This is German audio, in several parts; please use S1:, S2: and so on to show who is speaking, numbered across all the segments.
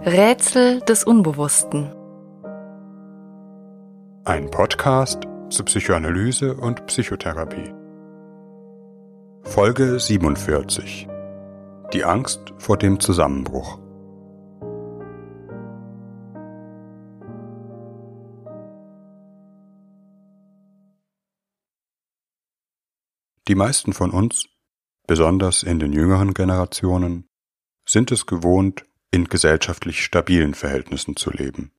S1: Rätsel des Unbewussten.
S2: Ein Podcast zu Psychoanalyse und Psychotherapie. Folge 47. Die Angst vor dem Zusammenbruch. Die meisten von uns, besonders in den jüngeren Generationen, sind es gewohnt, in gesellschaftlich stabilen Verhältnissen zu leben.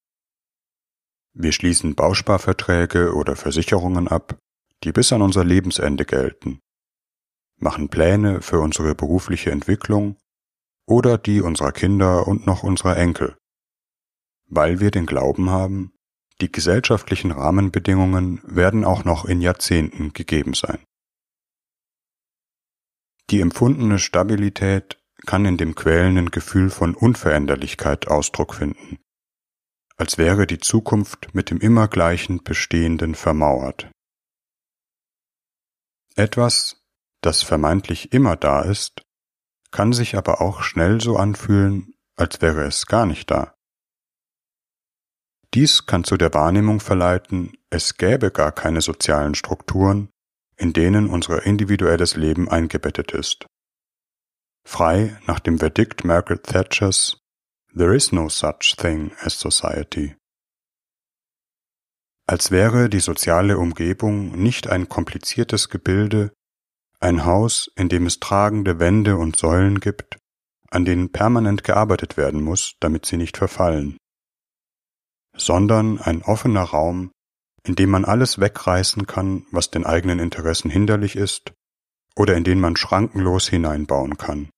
S2: Wir schließen Bausparverträge oder Versicherungen ab, die bis an unser Lebensende gelten, machen Pläne für unsere berufliche Entwicklung oder die unserer Kinder und noch unserer Enkel, weil wir den Glauben haben, die gesellschaftlichen Rahmenbedingungen werden auch noch in Jahrzehnten gegeben sein. Die empfundene Stabilität kann in dem quälenden Gefühl von Unveränderlichkeit Ausdruck finden, als wäre die Zukunft mit dem immer gleichen Bestehenden vermauert. Etwas, das vermeintlich immer da ist, kann sich aber auch schnell so anfühlen, als wäre es gar nicht da. Dies kann zu der Wahrnehmung verleiten, es gäbe gar keine sozialen Strukturen, in denen unser individuelles Leben eingebettet ist frei nach dem Verdikt Margaret Thatchers There is no such thing as society. Als wäre die soziale Umgebung nicht ein kompliziertes Gebilde, ein Haus, in dem es tragende Wände und Säulen gibt, an denen permanent gearbeitet werden muss, damit sie nicht verfallen, sondern ein offener Raum, in dem man alles wegreißen kann, was den eigenen Interessen hinderlich ist, oder in den man schrankenlos hineinbauen kann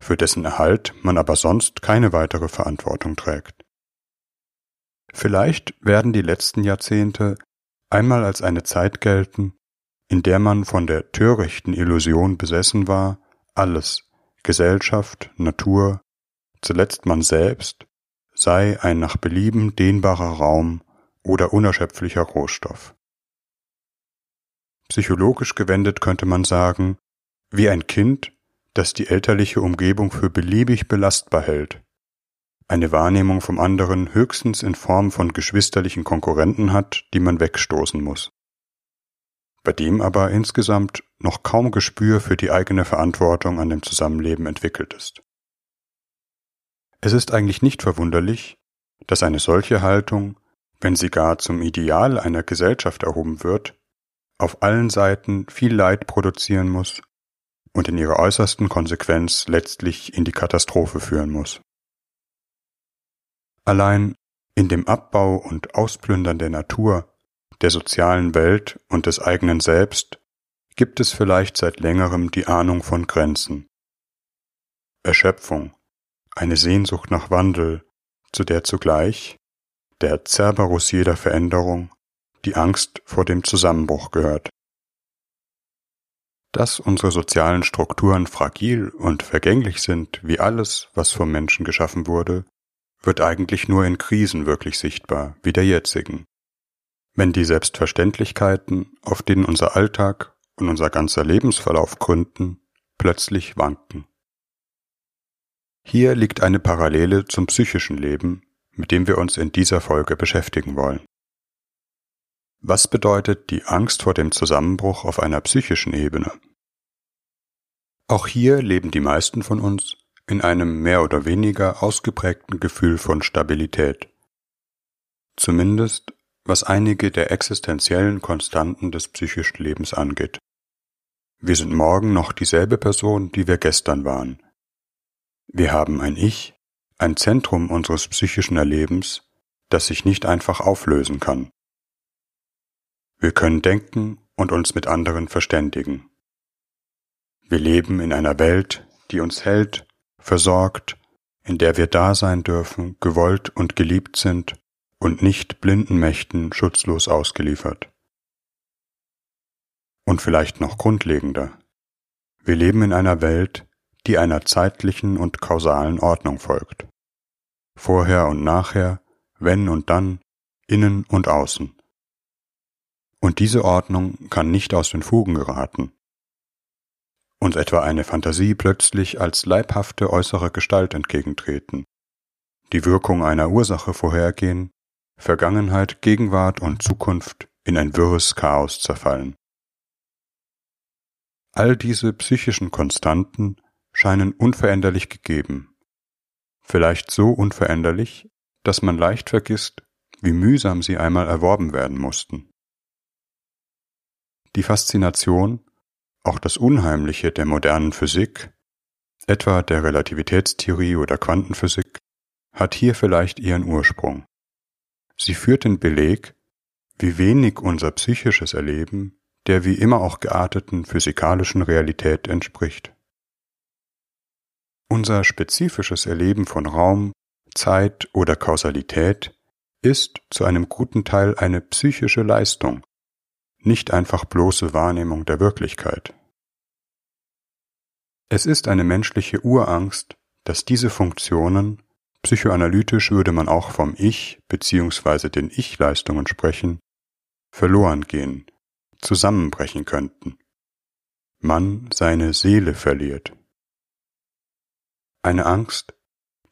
S2: für dessen Erhalt man aber sonst keine weitere Verantwortung trägt. Vielleicht werden die letzten Jahrzehnte einmal als eine Zeit gelten, in der man von der törichten Illusion besessen war, alles, Gesellschaft, Natur, zuletzt man selbst, sei ein nach Belieben dehnbarer Raum oder unerschöpflicher Rohstoff. Psychologisch gewendet könnte man sagen, wie ein Kind das die elterliche Umgebung für beliebig belastbar hält, eine Wahrnehmung vom anderen höchstens in Form von geschwisterlichen Konkurrenten hat, die man wegstoßen muss, bei dem aber insgesamt noch kaum Gespür für die eigene Verantwortung an dem Zusammenleben entwickelt ist. Es ist eigentlich nicht verwunderlich, dass eine solche Haltung, wenn sie gar zum Ideal einer Gesellschaft erhoben wird, auf allen Seiten viel Leid produzieren muss und in ihrer äußersten Konsequenz letztlich in die Katastrophe führen muss. Allein in dem Abbau und Ausplündern der Natur, der sozialen Welt und des eigenen Selbst gibt es vielleicht seit längerem die Ahnung von Grenzen. Erschöpfung, eine Sehnsucht nach Wandel, zu der zugleich der Cerberus jeder Veränderung, die Angst vor dem Zusammenbruch gehört. Dass unsere sozialen Strukturen fragil und vergänglich sind, wie alles, was vom Menschen geschaffen wurde, wird eigentlich nur in Krisen wirklich sichtbar, wie der jetzigen. Wenn die Selbstverständlichkeiten, auf denen unser Alltag und unser ganzer Lebensverlauf gründen, plötzlich wanken. Hier liegt eine Parallele zum psychischen Leben, mit dem wir uns in dieser Folge beschäftigen wollen. Was bedeutet die Angst vor dem Zusammenbruch auf einer psychischen Ebene? Auch hier leben die meisten von uns in einem mehr oder weniger ausgeprägten Gefühl von Stabilität. Zumindest was einige der existenziellen Konstanten des psychischen Lebens angeht. Wir sind morgen noch dieselbe Person, die wir gestern waren. Wir haben ein Ich, ein Zentrum unseres psychischen Erlebens, das sich nicht einfach auflösen kann. Wir können denken und uns mit anderen verständigen. Wir leben in einer Welt, die uns hält, versorgt, in der wir da sein dürfen, gewollt und geliebt sind und nicht blinden Mächten schutzlos ausgeliefert. Und vielleicht noch grundlegender. Wir leben in einer Welt, die einer zeitlichen und kausalen Ordnung folgt. Vorher und nachher, wenn und dann, innen und außen. Und diese Ordnung kann nicht aus den Fugen geraten. Uns etwa eine Fantasie plötzlich als leibhafte äußere Gestalt entgegentreten, die Wirkung einer Ursache vorhergehen, Vergangenheit, Gegenwart und Zukunft in ein wirres Chaos zerfallen. All diese psychischen Konstanten scheinen unveränderlich gegeben, vielleicht so unveränderlich, dass man leicht vergisst, wie mühsam sie einmal erworben werden mussten. Die Faszination, auch das Unheimliche der modernen Physik, etwa der Relativitätstheorie oder Quantenphysik, hat hier vielleicht ihren Ursprung. Sie führt den Beleg, wie wenig unser psychisches Erleben der wie immer auch gearteten physikalischen Realität entspricht. Unser spezifisches Erleben von Raum, Zeit oder Kausalität ist zu einem guten Teil eine psychische Leistung, nicht einfach bloße Wahrnehmung der Wirklichkeit. Es ist eine menschliche Urangst, dass diese Funktionen, psychoanalytisch würde man auch vom Ich bzw. den Ich-Leistungen sprechen, verloren gehen, zusammenbrechen könnten. Man seine Seele verliert. Eine Angst,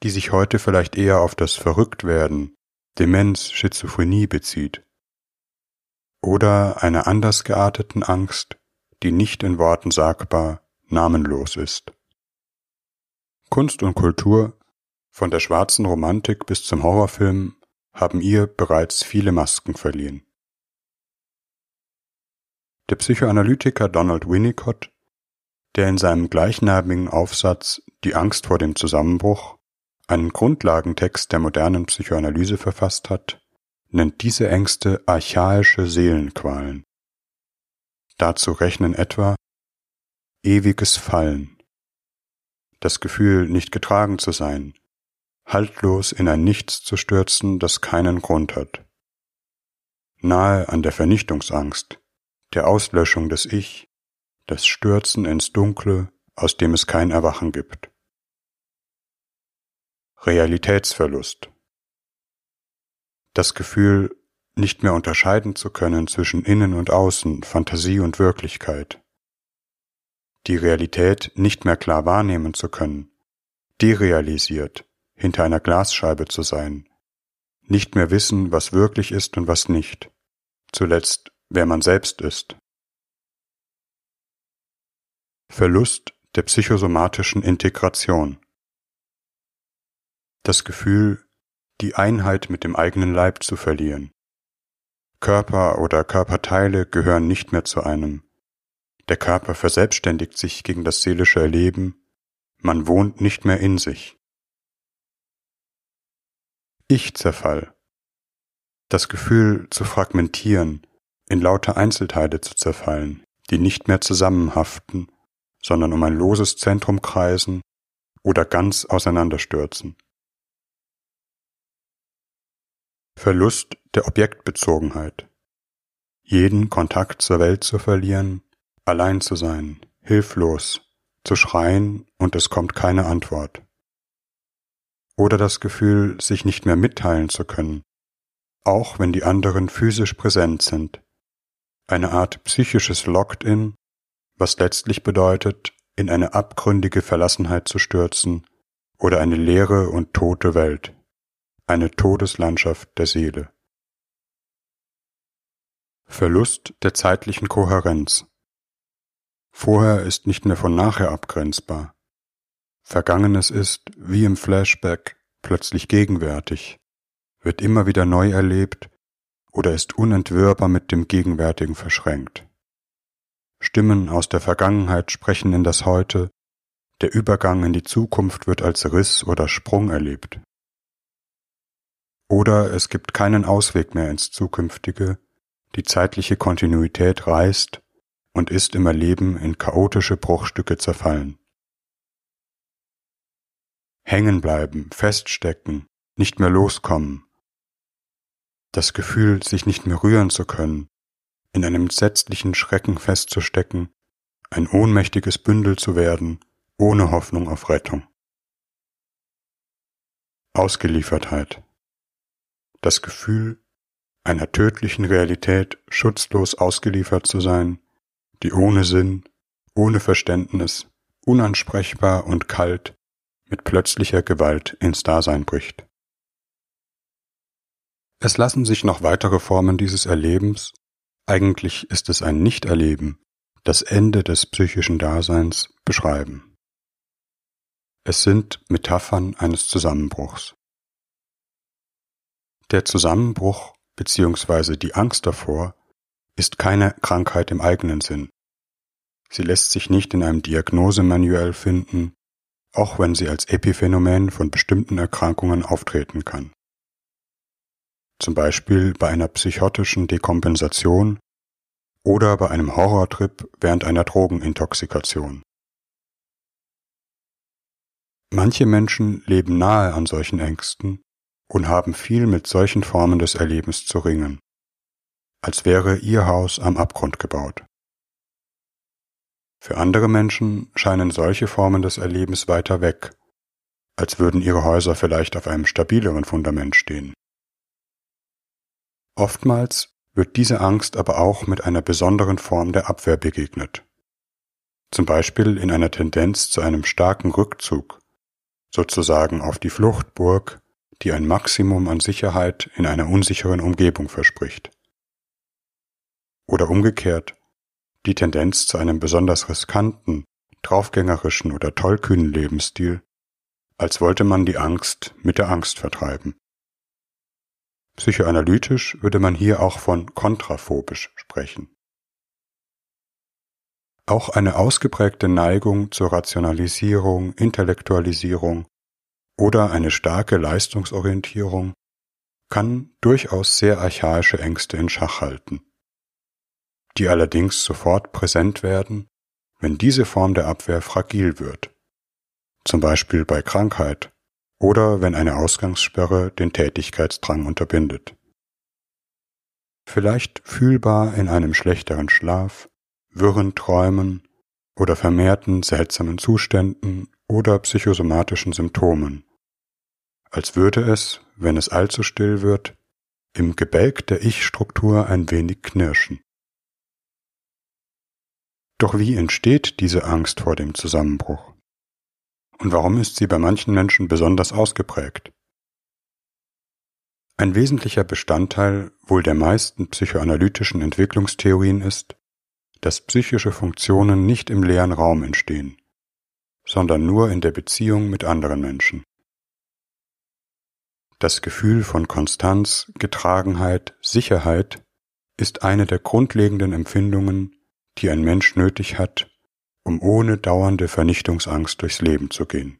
S2: die sich heute vielleicht eher auf das Verrücktwerden, Demenz, Schizophrenie bezieht. Oder einer anders gearteten Angst, die nicht in Worten sagbar, namenlos ist. Kunst und Kultur, von der schwarzen Romantik bis zum Horrorfilm, haben ihr bereits viele Masken verliehen. Der Psychoanalytiker Donald Winnicott, der in seinem gleichnamigen Aufsatz Die Angst vor dem Zusammenbruch einen Grundlagentext der modernen Psychoanalyse verfasst hat, nennt diese Ängste archaische Seelenqualen. Dazu rechnen etwa ewiges Fallen, das Gefühl, nicht getragen zu sein, haltlos in ein Nichts zu stürzen, das keinen Grund hat, nahe an der Vernichtungsangst, der Auslöschung des Ich, das Stürzen ins Dunkle, aus dem es kein Erwachen gibt. Realitätsverlust. Das Gefühl, nicht mehr unterscheiden zu können zwischen Innen und Außen, Fantasie und Wirklichkeit. Die Realität nicht mehr klar wahrnehmen zu können, derealisiert, hinter einer Glasscheibe zu sein, nicht mehr wissen, was wirklich ist und was nicht, zuletzt wer man selbst ist. Verlust der psychosomatischen Integration. Das Gefühl, die Einheit mit dem eigenen Leib zu verlieren. Körper oder Körperteile gehören nicht mehr zu einem. Der Körper verselbstständigt sich gegen das seelische Erleben, man wohnt nicht mehr in sich. Ich-Zerfall. Das Gefühl zu fragmentieren, in lauter Einzelteile zu zerfallen, die nicht mehr zusammenhaften, sondern um ein loses Zentrum kreisen oder ganz auseinanderstürzen. Verlust der Objektbezogenheit. Jeden Kontakt zur Welt zu verlieren, allein zu sein, hilflos, zu schreien und es kommt keine Antwort. Oder das Gefühl, sich nicht mehr mitteilen zu können, auch wenn die anderen physisch präsent sind, eine Art psychisches Locked-in, was letztlich bedeutet, in eine abgründige Verlassenheit zu stürzen oder eine leere und tote Welt, eine Todeslandschaft der Seele. Verlust der zeitlichen Kohärenz. Vorher ist nicht mehr von nachher abgrenzbar. Vergangenes ist, wie im Flashback, plötzlich gegenwärtig, wird immer wieder neu erlebt oder ist unentwirrbar mit dem Gegenwärtigen verschränkt. Stimmen aus der Vergangenheit sprechen in das Heute, der Übergang in die Zukunft wird als Riss oder Sprung erlebt. Oder es gibt keinen Ausweg mehr ins Zukünftige, die zeitliche Kontinuität reißt und ist im Erleben in chaotische Bruchstücke zerfallen. Hängen bleiben, feststecken, nicht mehr loskommen, das Gefühl, sich nicht mehr rühren zu können, in einem entsetzlichen Schrecken festzustecken, ein ohnmächtiges Bündel zu werden, ohne Hoffnung auf Rettung. Ausgeliefertheit. Das Gefühl, einer tödlichen Realität schutzlos ausgeliefert zu sein, die ohne Sinn, ohne Verständnis, unansprechbar und kalt mit plötzlicher Gewalt ins Dasein bricht. Es lassen sich noch weitere Formen dieses Erlebens, eigentlich ist es ein Nichterleben, das Ende des psychischen Daseins beschreiben. Es sind Metaphern eines Zusammenbruchs. Der Zusammenbruch bzw. die Angst davor ist keine Krankheit im eigenen Sinn. Sie lässt sich nicht in einem Diagnosemanuell finden, auch wenn sie als Epiphänomen von bestimmten Erkrankungen auftreten kann. Zum Beispiel bei einer psychotischen Dekompensation oder bei einem Horrortrip während einer Drogenintoxikation. Manche Menschen leben nahe an solchen Ängsten und haben viel mit solchen Formen des Erlebens zu ringen, als wäre ihr Haus am Abgrund gebaut. Für andere Menschen scheinen solche Formen des Erlebens weiter weg, als würden ihre Häuser vielleicht auf einem stabileren Fundament stehen. Oftmals wird diese Angst aber auch mit einer besonderen Form der Abwehr begegnet. Zum Beispiel in einer Tendenz zu einem starken Rückzug, sozusagen auf die Fluchtburg, die ein Maximum an Sicherheit in einer unsicheren Umgebung verspricht. Oder umgekehrt, die Tendenz zu einem besonders riskanten, draufgängerischen oder tollkühnen Lebensstil, als wollte man die Angst mit der Angst vertreiben. Psychoanalytisch würde man hier auch von kontraphobisch sprechen. Auch eine ausgeprägte Neigung zur Rationalisierung, Intellektualisierung oder eine starke Leistungsorientierung kann durchaus sehr archaische Ängste in Schach halten, die allerdings sofort präsent werden, wenn diese Form der Abwehr fragil wird, zum Beispiel bei Krankheit oder wenn eine Ausgangssperre den Tätigkeitsdrang unterbindet. Vielleicht fühlbar in einem schlechteren Schlaf, wirren Träumen oder vermehrten seltsamen Zuständen oder psychosomatischen Symptomen, als würde es, wenn es allzu still wird, im Gebälk der Ich-Struktur ein wenig knirschen. Doch wie entsteht diese Angst vor dem Zusammenbruch? Und warum ist sie bei manchen Menschen besonders ausgeprägt? Ein wesentlicher Bestandteil wohl der meisten psychoanalytischen Entwicklungstheorien ist, dass psychische Funktionen nicht im leeren Raum entstehen, sondern nur in der Beziehung mit anderen Menschen. Das Gefühl von Konstanz, Getragenheit, Sicherheit ist eine der grundlegenden Empfindungen, die ein Mensch nötig hat, um ohne dauernde Vernichtungsangst durchs Leben zu gehen.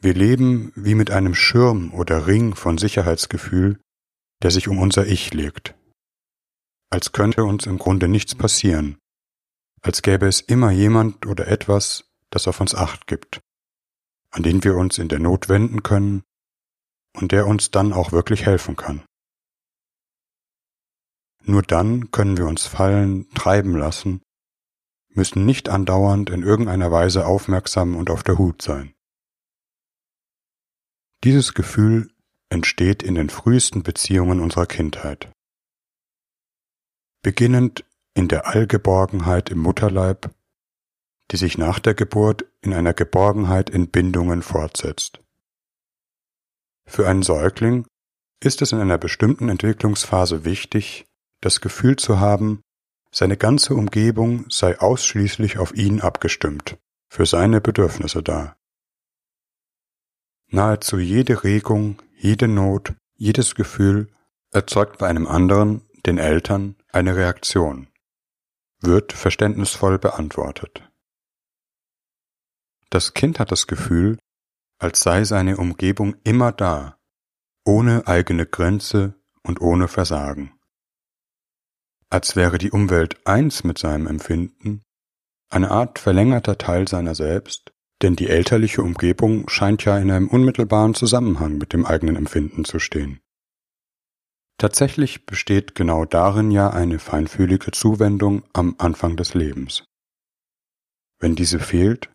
S2: Wir leben wie mit einem Schirm oder Ring von Sicherheitsgefühl, der sich um unser Ich legt. Als könnte uns im Grunde nichts passieren, als gäbe es immer jemand oder etwas, das auf uns acht gibt, an den wir uns in der Not wenden können und der uns dann auch wirklich helfen kann. Nur dann können wir uns fallen, treiben lassen müssen nicht andauernd in irgendeiner Weise aufmerksam und auf der Hut sein. Dieses Gefühl entsteht in den frühesten Beziehungen unserer Kindheit. Beginnend in der Allgeborgenheit im Mutterleib, die sich nach der Geburt in einer Geborgenheit in Bindungen fortsetzt. Für einen Säugling ist es in einer bestimmten Entwicklungsphase wichtig, das Gefühl zu haben, seine ganze Umgebung sei ausschließlich auf ihn abgestimmt, für seine Bedürfnisse da. Nahezu jede Regung, jede Not, jedes Gefühl erzeugt bei einem anderen, den Eltern, eine Reaktion, wird verständnisvoll beantwortet. Das Kind hat das Gefühl, als sei seine Umgebung immer da, ohne eigene Grenze und ohne Versagen als wäre die Umwelt eins mit seinem Empfinden, eine Art verlängerter Teil seiner selbst, denn die elterliche Umgebung scheint ja in einem unmittelbaren Zusammenhang mit dem eigenen Empfinden zu stehen. Tatsächlich besteht genau darin ja eine feinfühlige Zuwendung am Anfang des Lebens. Wenn diese fehlt,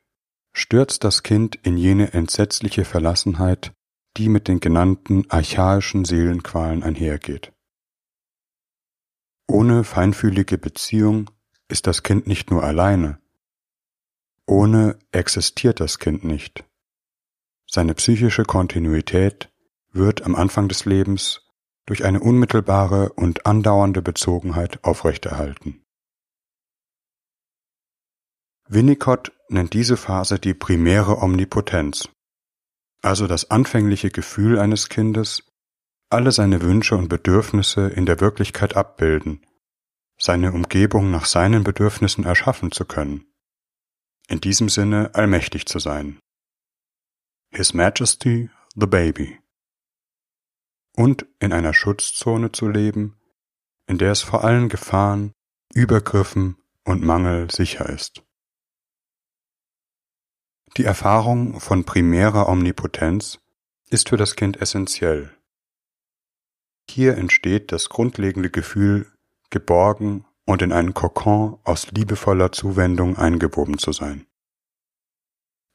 S2: stürzt das Kind in jene entsetzliche Verlassenheit, die mit den genannten archaischen Seelenqualen einhergeht. Ohne feinfühlige Beziehung ist das Kind nicht nur alleine. Ohne existiert das Kind nicht. Seine psychische Kontinuität wird am Anfang des Lebens durch eine unmittelbare und andauernde Bezogenheit aufrechterhalten. Winnicott nennt diese Phase die primäre Omnipotenz, also das anfängliche Gefühl eines Kindes, alle seine Wünsche und Bedürfnisse in der Wirklichkeit abbilden, seine Umgebung nach seinen Bedürfnissen erschaffen zu können, in diesem Sinne allmächtig zu sein. His Majesty the Baby. Und in einer Schutzzone zu leben, in der es vor allen Gefahren, Übergriffen und Mangel sicher ist. Die Erfahrung von primärer Omnipotenz ist für das Kind essentiell. Hier entsteht das grundlegende Gefühl, geborgen und in einen Kokon aus liebevoller Zuwendung eingewoben zu sein.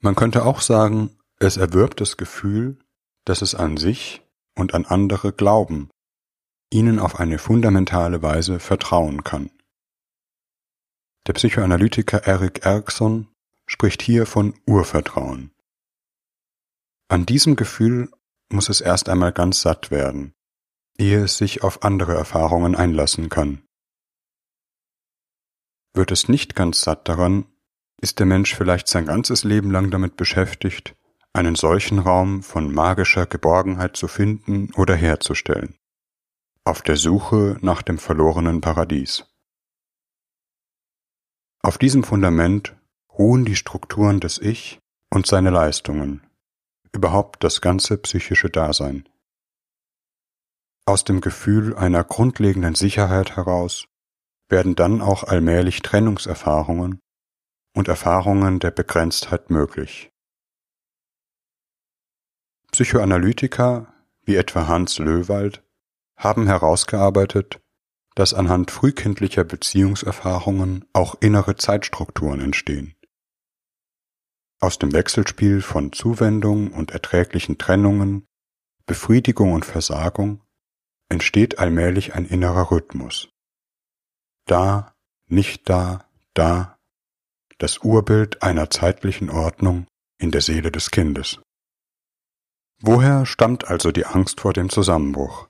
S2: Man könnte auch sagen, es erwirbt das Gefühl, dass es an sich und an andere glauben, ihnen auf eine fundamentale Weise vertrauen kann. Der Psychoanalytiker Eric Erikson spricht hier von Urvertrauen. An diesem Gefühl muss es erst einmal ganz satt werden, ehe es sich auf andere Erfahrungen einlassen kann. Wird es nicht ganz satt daran, ist der Mensch vielleicht sein ganzes Leben lang damit beschäftigt, einen solchen Raum von magischer Geborgenheit zu finden oder herzustellen, auf der Suche nach dem verlorenen Paradies. Auf diesem Fundament ruhen die Strukturen des Ich und seine Leistungen, überhaupt das ganze psychische Dasein. Aus dem Gefühl einer grundlegenden Sicherheit heraus werden dann auch allmählich Trennungserfahrungen und Erfahrungen der Begrenztheit möglich. Psychoanalytiker wie etwa Hans Löwald haben herausgearbeitet, dass anhand frühkindlicher Beziehungserfahrungen auch innere Zeitstrukturen entstehen. Aus dem Wechselspiel von Zuwendung und erträglichen Trennungen, Befriedigung und Versagung entsteht allmählich ein innerer Rhythmus. Da, nicht da, da, das Urbild einer zeitlichen Ordnung in der Seele des Kindes. Woher stammt also die Angst vor dem Zusammenbruch?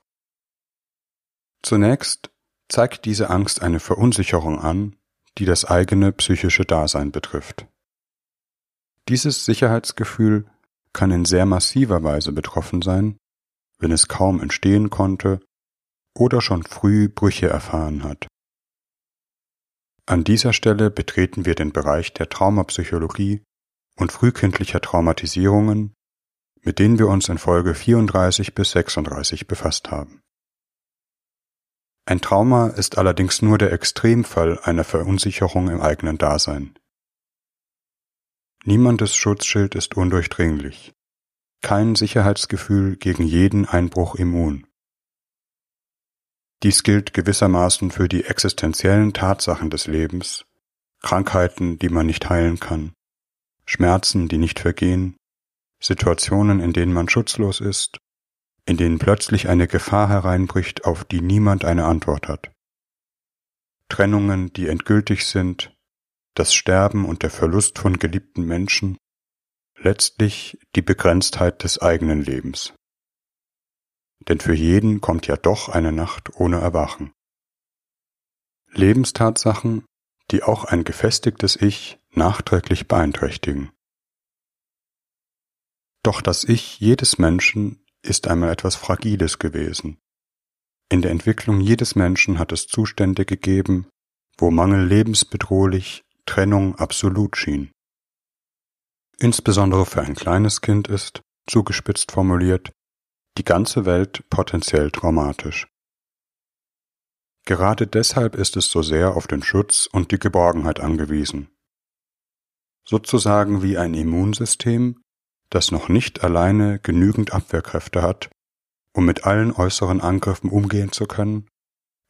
S2: Zunächst zeigt diese Angst eine Verunsicherung an, die das eigene psychische Dasein betrifft. Dieses Sicherheitsgefühl kann in sehr massiver Weise betroffen sein, wenn es kaum entstehen konnte oder schon früh Brüche erfahren hat. An dieser Stelle betreten wir den Bereich der Traumapsychologie und frühkindlicher Traumatisierungen mit denen wir uns in Folge 34 bis 36 befasst haben. Ein Trauma ist allerdings nur der Extremfall einer Verunsicherung im eigenen Dasein. Niemandes Schutzschild ist undurchdringlich, kein Sicherheitsgefühl gegen jeden Einbruch immun. Dies gilt gewissermaßen für die existenziellen Tatsachen des Lebens, Krankheiten, die man nicht heilen kann, Schmerzen, die nicht vergehen, Situationen, in denen man schutzlos ist, in denen plötzlich eine Gefahr hereinbricht, auf die niemand eine Antwort hat. Trennungen, die endgültig sind, das Sterben und der Verlust von geliebten Menschen, letztlich die Begrenztheit des eigenen Lebens. Denn für jeden kommt ja doch eine Nacht ohne Erwachen. Lebenstatsachen, die auch ein gefestigtes Ich nachträglich beeinträchtigen. Doch das Ich jedes Menschen ist einmal etwas Fragiles gewesen. In der Entwicklung jedes Menschen hat es Zustände gegeben, wo Mangel lebensbedrohlich, Trennung absolut schien. Insbesondere für ein kleines Kind ist, zugespitzt formuliert, die ganze Welt potenziell traumatisch. Gerade deshalb ist es so sehr auf den Schutz und die Geborgenheit angewiesen. Sozusagen wie ein Immunsystem, das noch nicht alleine genügend Abwehrkräfte hat, um mit allen äußeren Angriffen umgehen zu können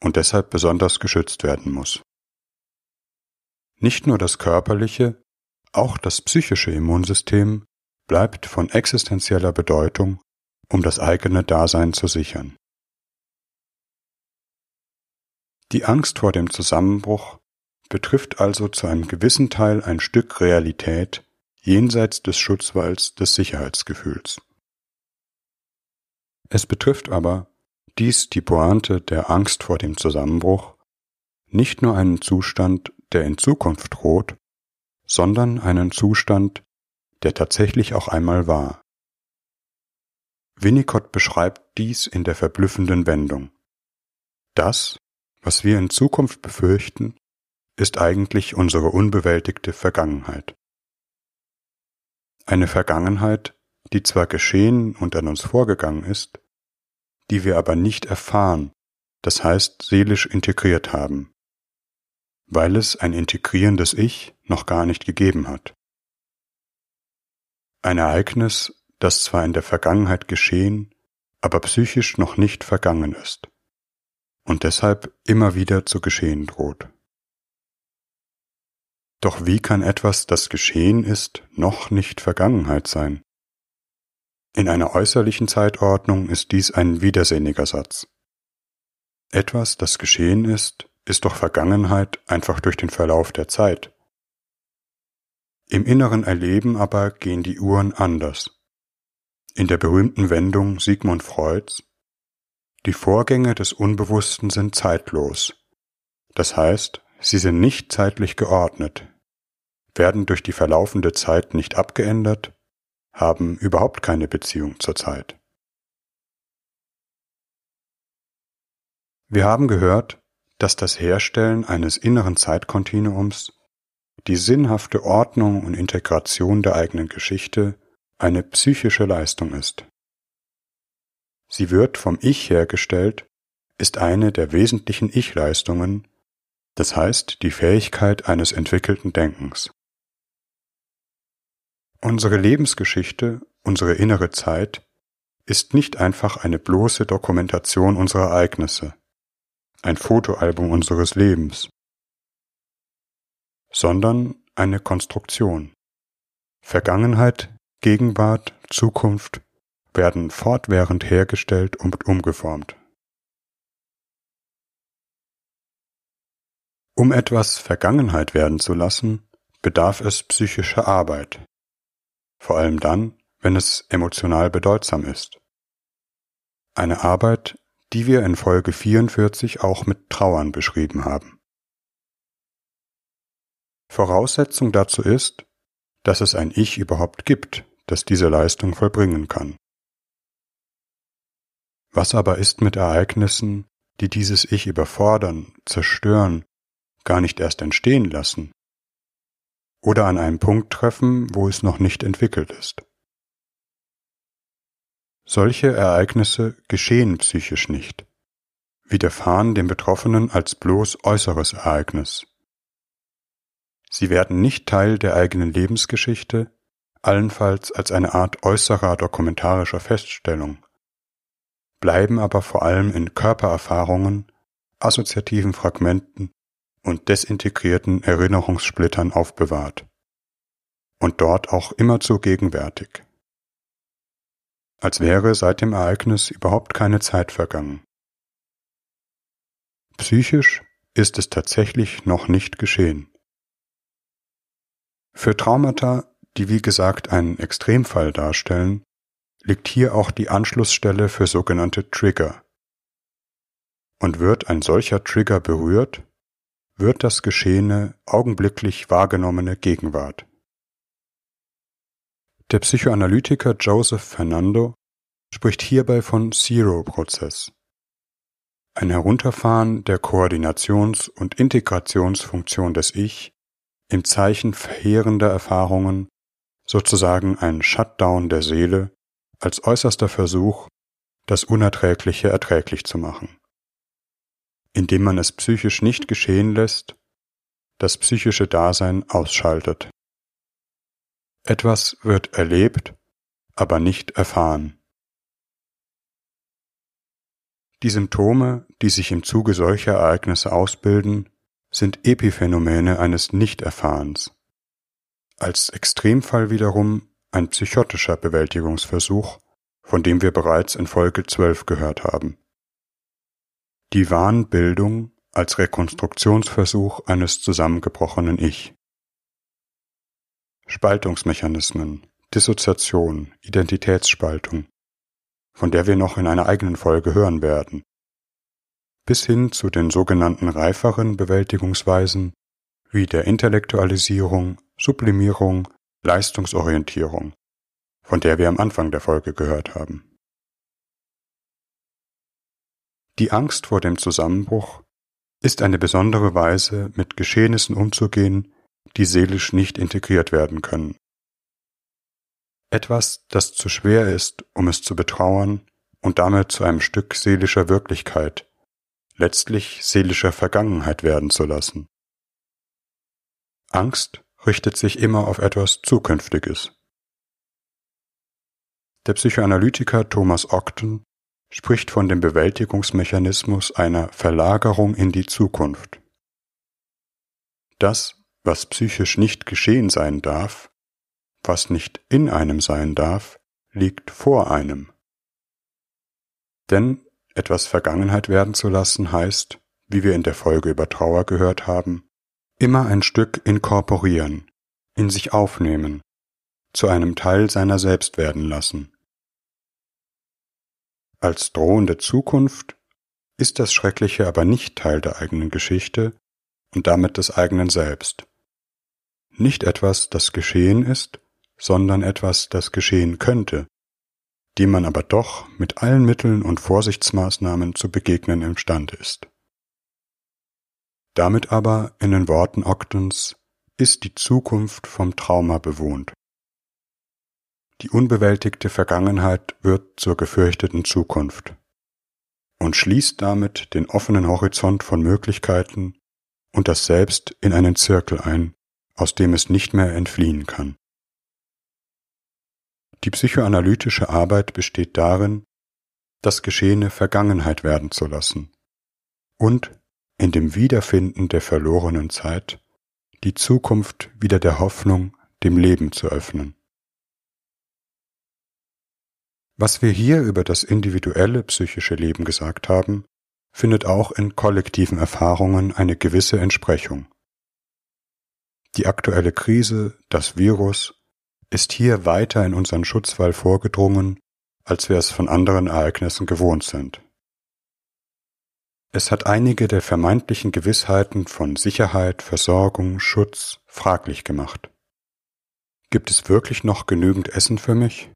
S2: und deshalb besonders geschützt werden muss. Nicht nur das körperliche, auch das psychische Immunsystem bleibt von existenzieller Bedeutung, um das eigene Dasein zu sichern. Die Angst vor dem Zusammenbruch betrifft also zu einem gewissen Teil ein Stück Realität, jenseits des Schutzwalls des Sicherheitsgefühls. Es betrifft aber, dies die Pointe der Angst vor dem Zusammenbruch, nicht nur einen Zustand, der in Zukunft droht, sondern einen Zustand, der tatsächlich auch einmal war. Winnicott beschreibt dies in der verblüffenden Wendung. Das, was wir in Zukunft befürchten, ist eigentlich unsere unbewältigte Vergangenheit. Eine Vergangenheit, die zwar geschehen und an uns vorgegangen ist, die wir aber nicht erfahren, das heißt seelisch integriert haben, weil es ein integrierendes Ich noch gar nicht gegeben hat. Ein Ereignis, das zwar in der Vergangenheit geschehen, aber psychisch noch nicht vergangen ist und deshalb immer wieder zu geschehen droht. Doch wie kann etwas, das geschehen ist, noch nicht Vergangenheit sein? In einer äußerlichen Zeitordnung ist dies ein widersinniger Satz. Etwas, das geschehen ist, ist doch Vergangenheit einfach durch den Verlauf der Zeit. Im inneren Erleben aber gehen die Uhren anders. In der berühmten Wendung Sigmund Freuds Die Vorgänge des Unbewussten sind zeitlos. Das heißt, sie sind nicht zeitlich geordnet, werden durch die verlaufende Zeit nicht abgeändert, haben überhaupt keine Beziehung zur Zeit. Wir haben gehört, dass das Herstellen eines inneren Zeitkontinuums, die sinnhafte Ordnung und Integration der eigenen Geschichte eine psychische Leistung ist. Sie wird vom Ich hergestellt, ist eine der wesentlichen Ich-Leistungen, das heißt die Fähigkeit eines entwickelten Denkens. Unsere Lebensgeschichte, unsere innere Zeit ist nicht einfach eine bloße Dokumentation unserer Ereignisse, ein Fotoalbum unseres Lebens, sondern eine Konstruktion. Vergangenheit, Gegenwart, Zukunft werden fortwährend hergestellt und umgeformt. Um etwas Vergangenheit werden zu lassen, bedarf es psychischer Arbeit, vor allem dann, wenn es emotional bedeutsam ist. Eine Arbeit, die wir in Folge 44 auch mit Trauern beschrieben haben. Voraussetzung dazu ist, dass es ein Ich überhaupt gibt, das diese Leistung vollbringen kann. Was aber ist mit Ereignissen, die dieses Ich überfordern, zerstören, gar nicht erst entstehen lassen? Oder an einem Punkt treffen, wo es noch nicht entwickelt ist? Solche Ereignisse geschehen psychisch nicht, widerfahren dem Betroffenen als bloß äußeres Ereignis. Sie werden nicht Teil der eigenen Lebensgeschichte, allenfalls als eine Art äußerer dokumentarischer Feststellung, bleiben aber vor allem in Körpererfahrungen, assoziativen Fragmenten und desintegrierten Erinnerungssplittern aufbewahrt und dort auch immerzu gegenwärtig als wäre seit dem Ereignis überhaupt keine Zeit vergangen. Psychisch ist es tatsächlich noch nicht geschehen. Für Traumata, die wie gesagt einen Extremfall darstellen, liegt hier auch die Anschlussstelle für sogenannte Trigger. Und wird ein solcher Trigger berührt, wird das Geschehene augenblicklich wahrgenommene Gegenwart. Der Psychoanalytiker Joseph Fernando spricht hierbei von Zero-Prozess, ein Herunterfahren der Koordinations- und Integrationsfunktion des Ich im Zeichen verheerender Erfahrungen, sozusagen ein Shutdown der Seele als äußerster Versuch, das Unerträgliche erträglich zu machen, indem man es psychisch nicht geschehen lässt, das psychische Dasein ausschaltet. Etwas wird erlebt, aber nicht erfahren. Die Symptome, die sich im Zuge solcher Ereignisse ausbilden, sind Epiphänomene eines Nichterfahrens. Als Extremfall wiederum ein psychotischer Bewältigungsversuch, von dem wir bereits in Folge 12 gehört haben. Die Wahnbildung als Rekonstruktionsversuch eines zusammengebrochenen Ich. Spaltungsmechanismen, Dissoziation, Identitätsspaltung, von der wir noch in einer eigenen Folge hören werden, bis hin zu den sogenannten reiferen Bewältigungsweisen wie der Intellektualisierung, Sublimierung, Leistungsorientierung, von der wir am Anfang der Folge gehört haben. Die Angst vor dem Zusammenbruch ist eine besondere Weise, mit Geschehnissen umzugehen, die seelisch nicht integriert werden können. Etwas, das zu schwer ist, um es zu betrauern und damit zu einem Stück seelischer Wirklichkeit, letztlich seelischer Vergangenheit werden zu lassen. Angst richtet sich immer auf etwas Zukünftiges. Der Psychoanalytiker Thomas Ogden spricht von dem Bewältigungsmechanismus einer Verlagerung in die Zukunft. Das, was psychisch nicht geschehen sein darf, was nicht in einem sein darf, liegt vor einem. Denn etwas Vergangenheit werden zu lassen heißt, wie wir in der Folge über Trauer gehört haben, immer ein Stück inkorporieren, in sich aufnehmen, zu einem Teil seiner selbst werden lassen. Als drohende Zukunft ist das Schreckliche aber nicht Teil der eigenen Geschichte und damit des eigenen Selbst. Nicht etwas, das geschehen ist, sondern etwas, das geschehen könnte, dem man aber doch mit allen Mitteln und Vorsichtsmaßnahmen zu begegnen imstande ist. Damit aber, in den Worten Ogdens, ist die Zukunft vom Trauma bewohnt. Die unbewältigte Vergangenheit wird zur gefürchteten Zukunft und schließt damit den offenen Horizont von Möglichkeiten und das Selbst in einen Zirkel ein, aus dem es nicht mehr entfliehen kann. Die psychoanalytische Arbeit besteht darin, das Geschehene Vergangenheit werden zu lassen und in dem Wiederfinden der verlorenen Zeit die Zukunft wieder der Hoffnung, dem Leben zu öffnen. Was wir hier über das individuelle psychische Leben gesagt haben, findet auch in kollektiven Erfahrungen eine gewisse Entsprechung. Die aktuelle Krise, das Virus, ist hier weiter in unseren Schutzwall vorgedrungen, als wir es von anderen Ereignissen gewohnt sind. Es hat einige der vermeintlichen Gewissheiten von Sicherheit, Versorgung, Schutz fraglich gemacht. Gibt es wirklich noch genügend Essen für mich?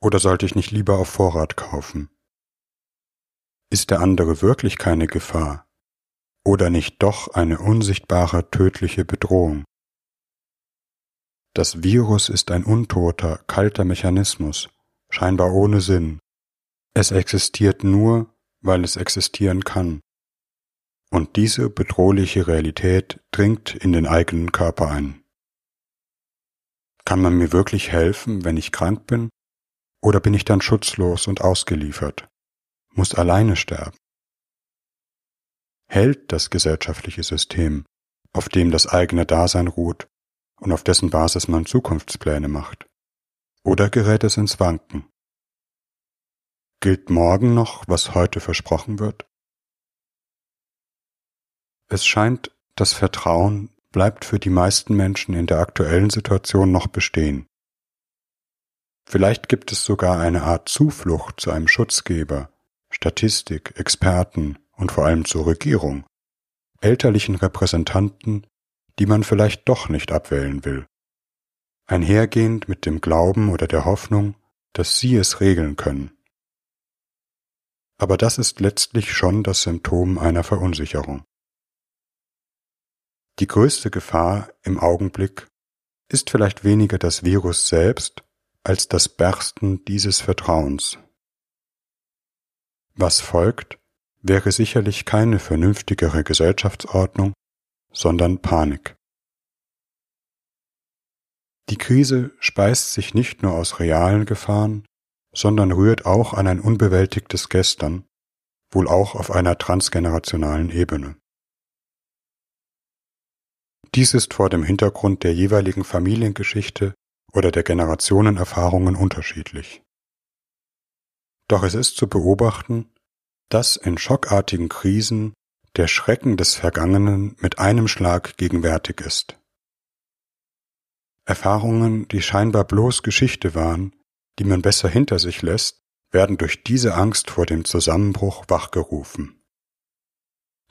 S2: Oder sollte ich nicht lieber auf Vorrat kaufen? Ist der andere wirklich keine Gefahr? Oder nicht doch eine unsichtbare tödliche Bedrohung? Das Virus ist ein untoter, kalter Mechanismus, scheinbar ohne Sinn. Es existiert nur, weil es existieren kann. Und diese bedrohliche Realität dringt in den eigenen Körper ein. Kann man mir wirklich helfen, wenn ich krank bin? Oder bin ich dann schutzlos und ausgeliefert, muss alleine sterben? Hält das gesellschaftliche System, auf dem das eigene Dasein ruht, und auf dessen Basis man Zukunftspläne macht? Oder gerät es ins Wanken? Gilt morgen noch, was heute versprochen wird? Es scheint, das Vertrauen bleibt für die meisten Menschen in der aktuellen Situation noch bestehen. Vielleicht gibt es sogar eine Art Zuflucht zu einem Schutzgeber, Statistik, Experten und vor allem zur Regierung, elterlichen Repräsentanten, die man vielleicht doch nicht abwählen will, einhergehend mit dem Glauben oder der Hoffnung, dass sie es regeln können. Aber das ist letztlich schon das Symptom einer Verunsicherung. Die größte Gefahr im Augenblick ist vielleicht weniger das Virus selbst als das Bersten dieses Vertrauens. Was folgt, wäre sicherlich keine vernünftigere Gesellschaftsordnung, sondern Panik. Die Krise speist sich nicht nur aus realen Gefahren, sondern rührt auch an ein unbewältigtes Gestern, wohl auch auf einer transgenerationalen Ebene. Dies ist vor dem Hintergrund der jeweiligen Familiengeschichte oder der Generationenerfahrungen unterschiedlich. Doch es ist zu beobachten, dass in schockartigen Krisen der Schrecken des Vergangenen mit einem Schlag gegenwärtig ist. Erfahrungen, die scheinbar bloß Geschichte waren, die man besser hinter sich lässt, werden durch diese Angst vor dem Zusammenbruch wachgerufen.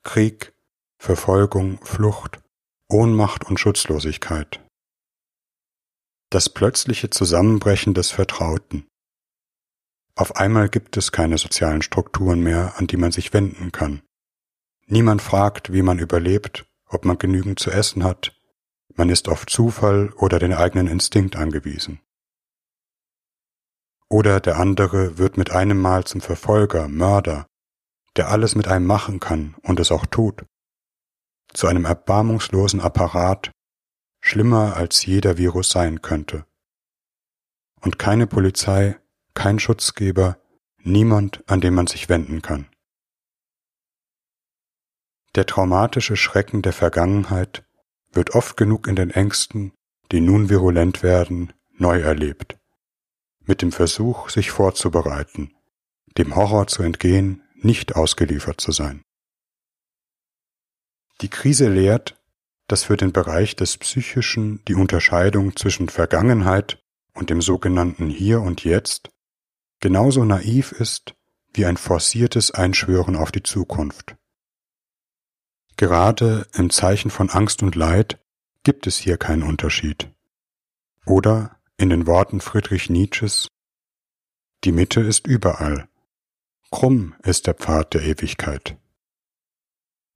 S2: Krieg, Verfolgung, Flucht, Ohnmacht und Schutzlosigkeit. Das plötzliche Zusammenbrechen des Vertrauten. Auf einmal gibt es keine sozialen Strukturen mehr, an die man sich wenden kann. Niemand fragt, wie man überlebt, ob man genügend zu essen hat, man ist auf Zufall oder den eigenen Instinkt angewiesen. Oder der andere wird mit einem Mal zum Verfolger, Mörder, der alles mit einem machen kann und es auch tut, zu einem erbarmungslosen Apparat, schlimmer als jeder Virus sein könnte. Und keine Polizei, kein Schutzgeber, niemand, an den man sich wenden kann. Der traumatische Schrecken der Vergangenheit wird oft genug in den Ängsten, die nun virulent werden, neu erlebt mit dem Versuch, sich vorzubereiten, dem Horror zu entgehen, nicht ausgeliefert zu sein. Die Krise lehrt, dass für den Bereich des Psychischen die Unterscheidung zwischen Vergangenheit und dem sogenannten Hier und Jetzt genauso naiv ist wie ein forciertes Einschwören auf die Zukunft. Gerade im Zeichen von Angst und Leid gibt es hier keinen Unterschied. Oder in den Worten Friedrich Nietzsches Die Mitte ist überall. Krumm ist der Pfad der Ewigkeit.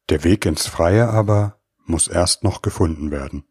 S2: Der Weg ins Freie aber muss erst noch gefunden werden.